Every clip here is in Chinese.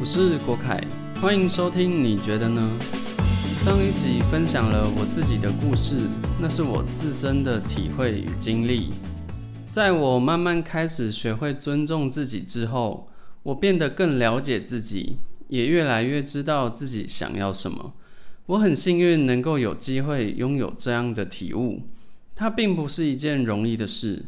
我是国凯，欢迎收听。你觉得呢？上一集分享了我自己的故事，那是我自身的体会与经历。在我慢慢开始学会尊重自己之后，我变得更了解自己，也越来越知道自己想要什么。我很幸运能够有机会拥有这样的体悟，它并不是一件容易的事。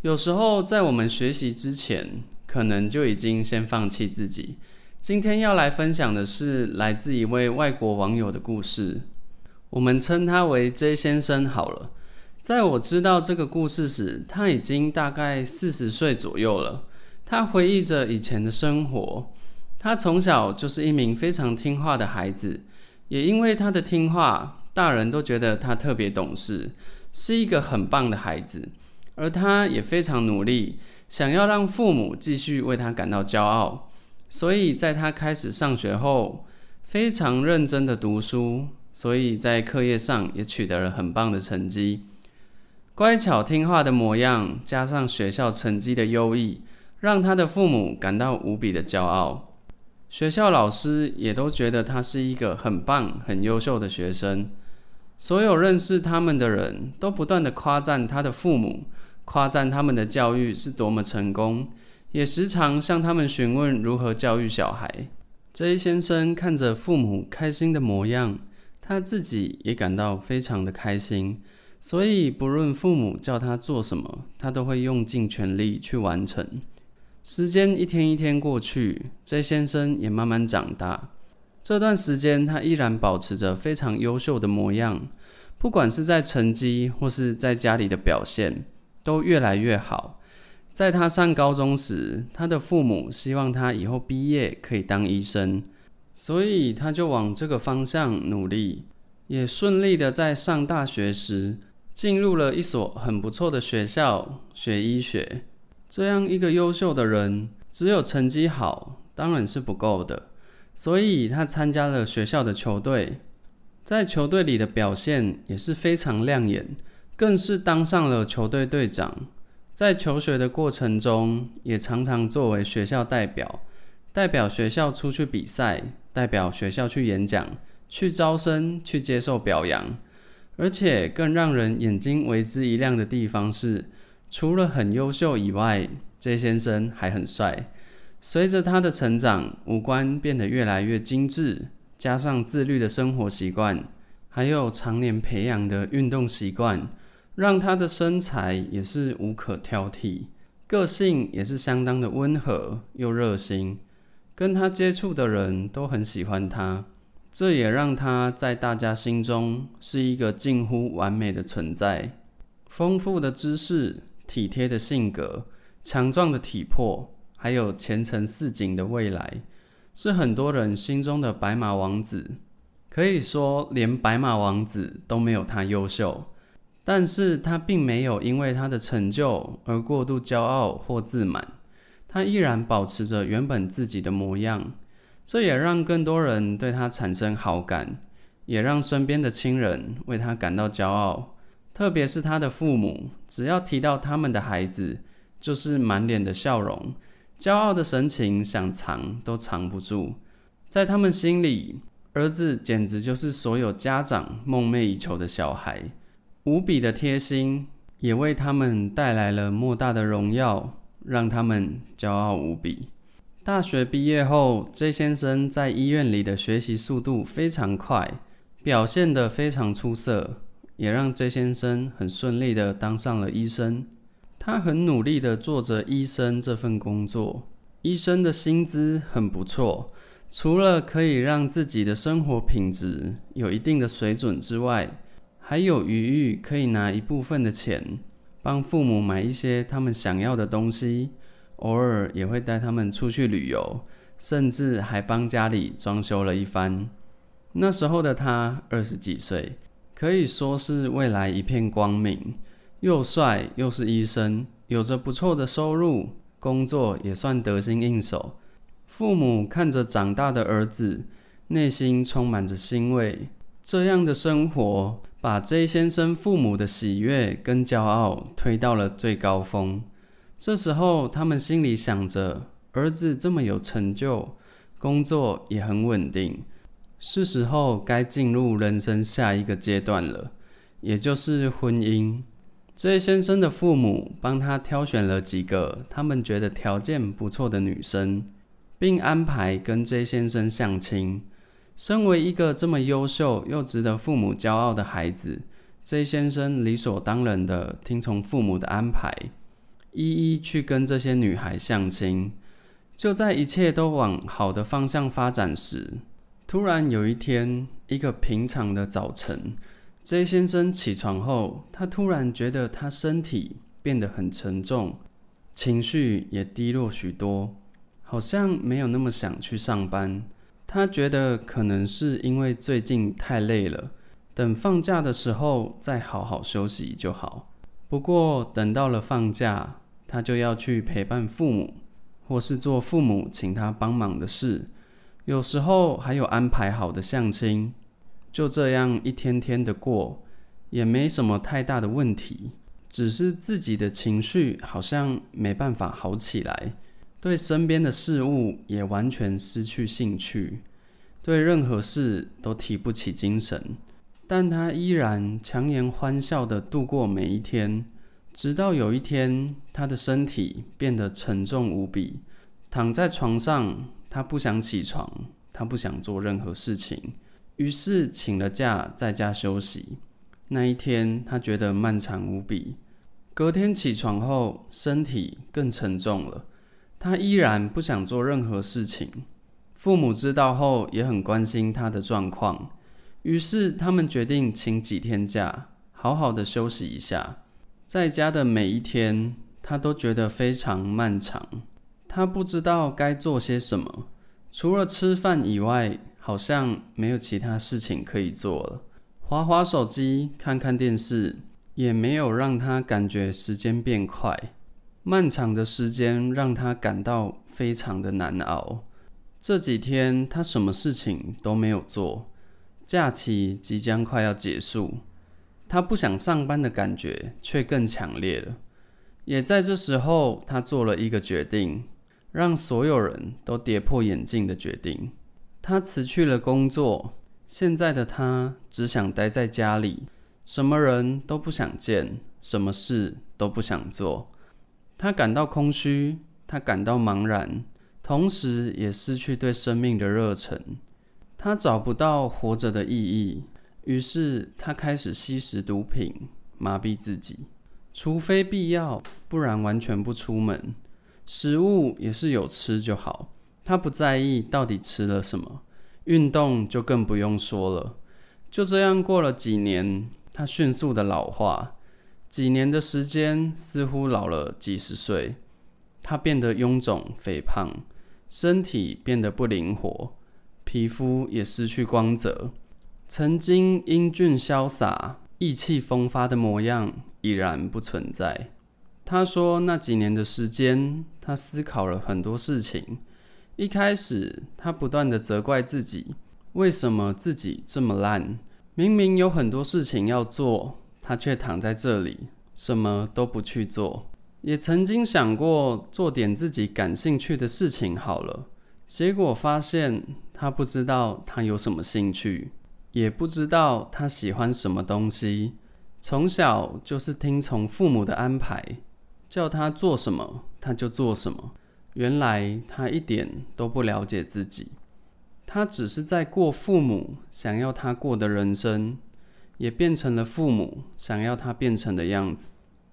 有时候在我们学习之前，可能就已经先放弃自己。今天要来分享的是来自一位外国网友的故事，我们称他为 J 先生好了。在我知道这个故事时，他已经大概四十岁左右了。他回忆着以前的生活，他从小就是一名非常听话的孩子，也因为他的听话，大人都觉得他特别懂事，是一个很棒的孩子。而他也非常努力，想要让父母继续为他感到骄傲。所以，在他开始上学后，非常认真的读书，所以在课业上也取得了很棒的成绩。乖巧听话的模样，加上学校成绩的优异，让他的父母感到无比的骄傲。学校老师也都觉得他是一个很棒、很优秀的学生。所有认识他们的人都不断的夸赞他的父母，夸赞他们的教育是多么成功。也时常向他们询问如何教育小孩。这一先生看着父母开心的模样，他自己也感到非常的开心。所以，不论父母叫他做什么，他都会用尽全力去完成。时间一天一天过去，J 先生也慢慢长大。这段时间，他依然保持着非常优秀的模样，不管是在成绩或是在家里的表现，都越来越好。在他上高中时，他的父母希望他以后毕业可以当医生，所以他就往这个方向努力，也顺利的在上大学时进入了一所很不错的学校学医学。这样一个优秀的人，只有成绩好当然是不够的，所以他参加了学校的球队，在球队里的表现也是非常亮眼，更是当上了球队队长。在求学的过程中，也常常作为学校代表，代表学校出去比赛，代表学校去演讲、去招生、去接受表扬。而且更让人眼睛为之一亮的地方是，除了很优秀以外，J 先生还很帅。随着他的成长，五官变得越来越精致，加上自律的生活习惯，还有常年培养的运动习惯。让他的身材也是无可挑剔，个性也是相当的温和又热心，跟他接触的人都很喜欢他，这也让他在大家心中是一个近乎完美的存在。丰富的知识、体贴的性格、强壮的体魄，还有前程似锦的未来，是很多人心中的白马王子。可以说，连白马王子都没有他优秀。但是他并没有因为他的成就而过度骄傲或自满，他依然保持着原本自己的模样，这也让更多人对他产生好感，也让身边的亲人为他感到骄傲。特别是他的父母，只要提到他们的孩子，就是满脸的笑容，骄傲的神情想藏都藏不住。在他们心里，儿子简直就是所有家长梦寐以求的小孩。无比的贴心，也为他们带来了莫大的荣耀，让他们骄傲无比。大学毕业后，J 先生在医院里的学习速度非常快，表现得非常出色，也让 J 先生很顺利的当上了医生。他很努力的做着医生这份工作，医生的薪资很不错，除了可以让自己的生活品质有一定的水准之外，还有余裕，可以拿一部分的钱帮父母买一些他们想要的东西，偶尔也会带他们出去旅游，甚至还帮家里装修了一番。那时候的他二十几岁，可以说是未来一片光明，又帅又是医生，有着不错的收入，工作也算得心应手。父母看着长大的儿子，内心充满着欣慰。这样的生活。把 J 先生父母的喜悦跟骄傲推到了最高峰。这时候，他们心里想着：儿子这么有成就，工作也很稳定，是时候该进入人生下一个阶段了，也就是婚姻。J 先生的父母帮他挑选了几个他们觉得条件不错的女生，并安排跟 J 先生相亲。身为一个这么优秀又值得父母骄傲的孩子，J 先生理所当然的听从父母的安排，一一去跟这些女孩相亲。就在一切都往好的方向发展时，突然有一天，一个平常的早晨，J 先生起床后，他突然觉得他身体变得很沉重，情绪也低落许多，好像没有那么想去上班。他觉得可能是因为最近太累了，等放假的时候再好好休息就好。不过等到了放假，他就要去陪伴父母，或是做父母请他帮忙的事，有时候还有安排好的相亲。就这样一天天的过，也没什么太大的问题，只是自己的情绪好像没办法好起来。对身边的事物也完全失去兴趣，对任何事都提不起精神，但他依然强颜欢笑地度过每一天，直到有一天，他的身体变得沉重无比，躺在床上，他不想起床，他不想做任何事情，于是请了假在家休息。那一天，他觉得漫长无比，隔天起床后，身体更沉重了。他依然不想做任何事情。父母知道后也很关心他的状况，于是他们决定请几天假，好好的休息一下。在家的每一天，他都觉得非常漫长。他不知道该做些什么，除了吃饭以外，好像没有其他事情可以做了。划划手机，看看电视，也没有让他感觉时间变快。漫长的时间让他感到非常的难熬。这几天他什么事情都没有做，假期即将快要结束，他不想上班的感觉却更强烈了。也在这时候，他做了一个决定，让所有人都跌破眼镜的决定。他辞去了工作，现在的他只想待在家里，什么人都不想见，什么事都不想做。他感到空虚，他感到茫然，同时也失去对生命的热忱。他找不到活着的意义，于是他开始吸食毒品，麻痹自己。除非必要，不然完全不出门。食物也是有吃就好，他不在意到底吃了什么。运动就更不用说了。就这样过了几年，他迅速的老化。几年的时间，似乎老了几十岁。他变得臃肿肥胖，身体变得不灵活，皮肤也失去光泽。曾经英俊潇洒、意气风发的模样已然不存在。他说：“那几年的时间，他思考了很多事情。一开始，他不断的责怪自己，为什么自己这么烂？明明有很多事情要做。”他却躺在这里，什么都不去做。也曾经想过做点自己感兴趣的事情好了，结果发现他不知道他有什么兴趣，也不知道他喜欢什么东西。从小就是听从父母的安排，叫他做什么他就做什么。原来他一点都不了解自己，他只是在过父母想要他过的人生。也变成了父母想要他变成的样子，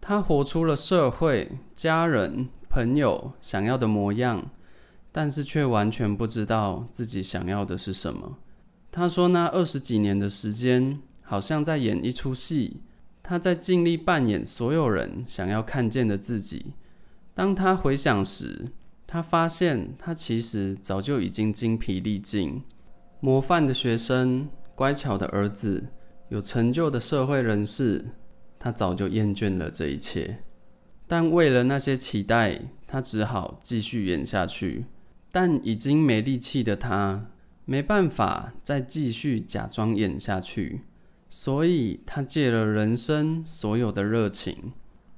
他活出了社会、家人、朋友想要的模样，但是却完全不知道自己想要的是什么。他说：“那二十几年的时间，好像在演一出戏，他在尽力扮演所有人想要看见的自己。当他回想时，他发现他其实早就已经精疲力尽，模范的学生，乖巧的儿子。”有成就的社会人士，他早就厌倦了这一切，但为了那些期待，他只好继续演下去。但已经没力气的他，没办法再继续假装演下去，所以他借了人生所有的热情，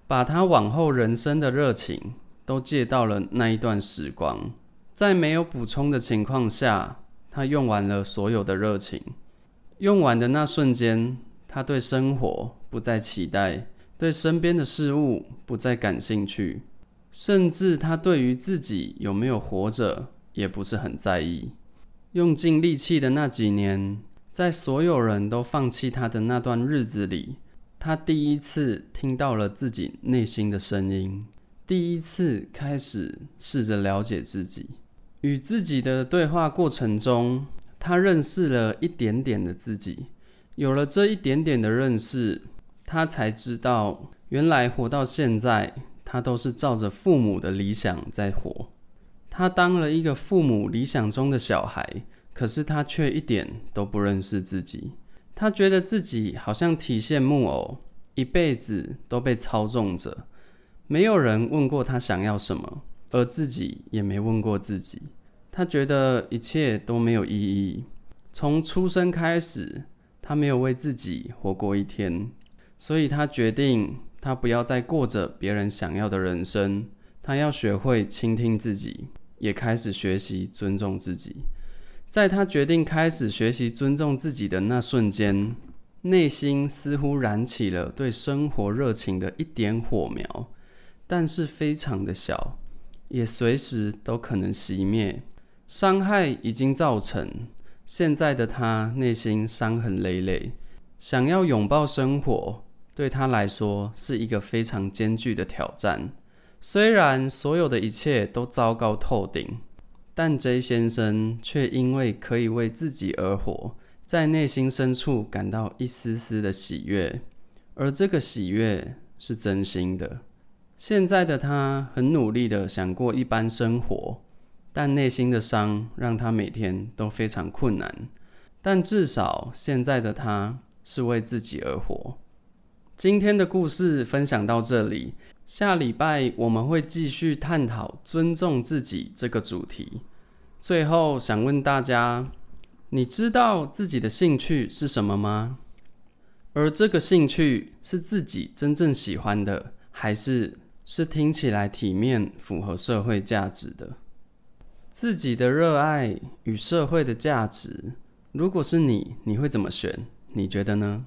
把他往后人生的热情都借到了那一段时光。在没有补充的情况下，他用完了所有的热情。用完的那瞬间，他对生活不再期待，对身边的事物不再感兴趣，甚至他对于自己有没有活着也不是很在意。用尽力气的那几年，在所有人都放弃他的那段日子里。他第一次听到了自己内心的声音，第一次开始试着了解自己。与自己的对话过程中，他认识了一点点的自己。有了这一点点的认识，他才知道，原来活到现在，他都是照着父母的理想在活。他当了一个父母理想中的小孩，可是他却一点都不认识自己。他觉得自己好像提线木偶，一辈子都被操纵着。没有人问过他想要什么，而自己也没问过自己。他觉得一切都没有意义。从出生开始，他没有为自己活过一天，所以他决定，他不要再过着别人想要的人生。他要学会倾听自己，也开始学习尊重自己。在他决定开始学习尊重自己的那瞬间，内心似乎燃起了对生活热情的一点火苗，但是非常的小，也随时都可能熄灭。伤害已经造成，现在的他内心伤痕累累，想要拥抱生活，对他来说是一个非常艰巨的挑战。虽然所有的一切都糟糕透顶。但 J 先生却因为可以为自己而活，在内心深处感到一丝丝的喜悦，而这个喜悦是真心的。现在的他很努力的想过一般生活，但内心的伤让他每天都非常困难。但至少现在的他是为自己而活。今天的故事分享到这里。下礼拜我们会继续探讨尊重自己这个主题。最后想问大家：你知道自己的兴趣是什么吗？而这个兴趣是自己真正喜欢的，还是是听起来体面、符合社会价值的？自己的热爱与社会的价值，如果是你，你会怎么选？你觉得呢？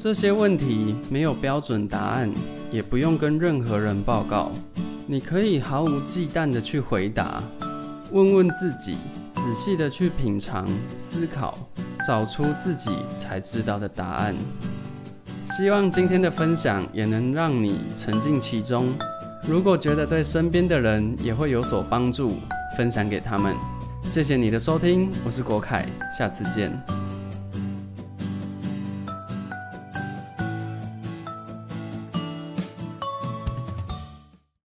这些问题没有标准答案，也不用跟任何人报告。你可以毫无忌惮地去回答，问问自己，仔细地去品尝、思考，找出自己才知道的答案。希望今天的分享也能让你沉浸其中。如果觉得对身边的人也会有所帮助，分享给他们。谢谢你的收听，我是国凯，下次见。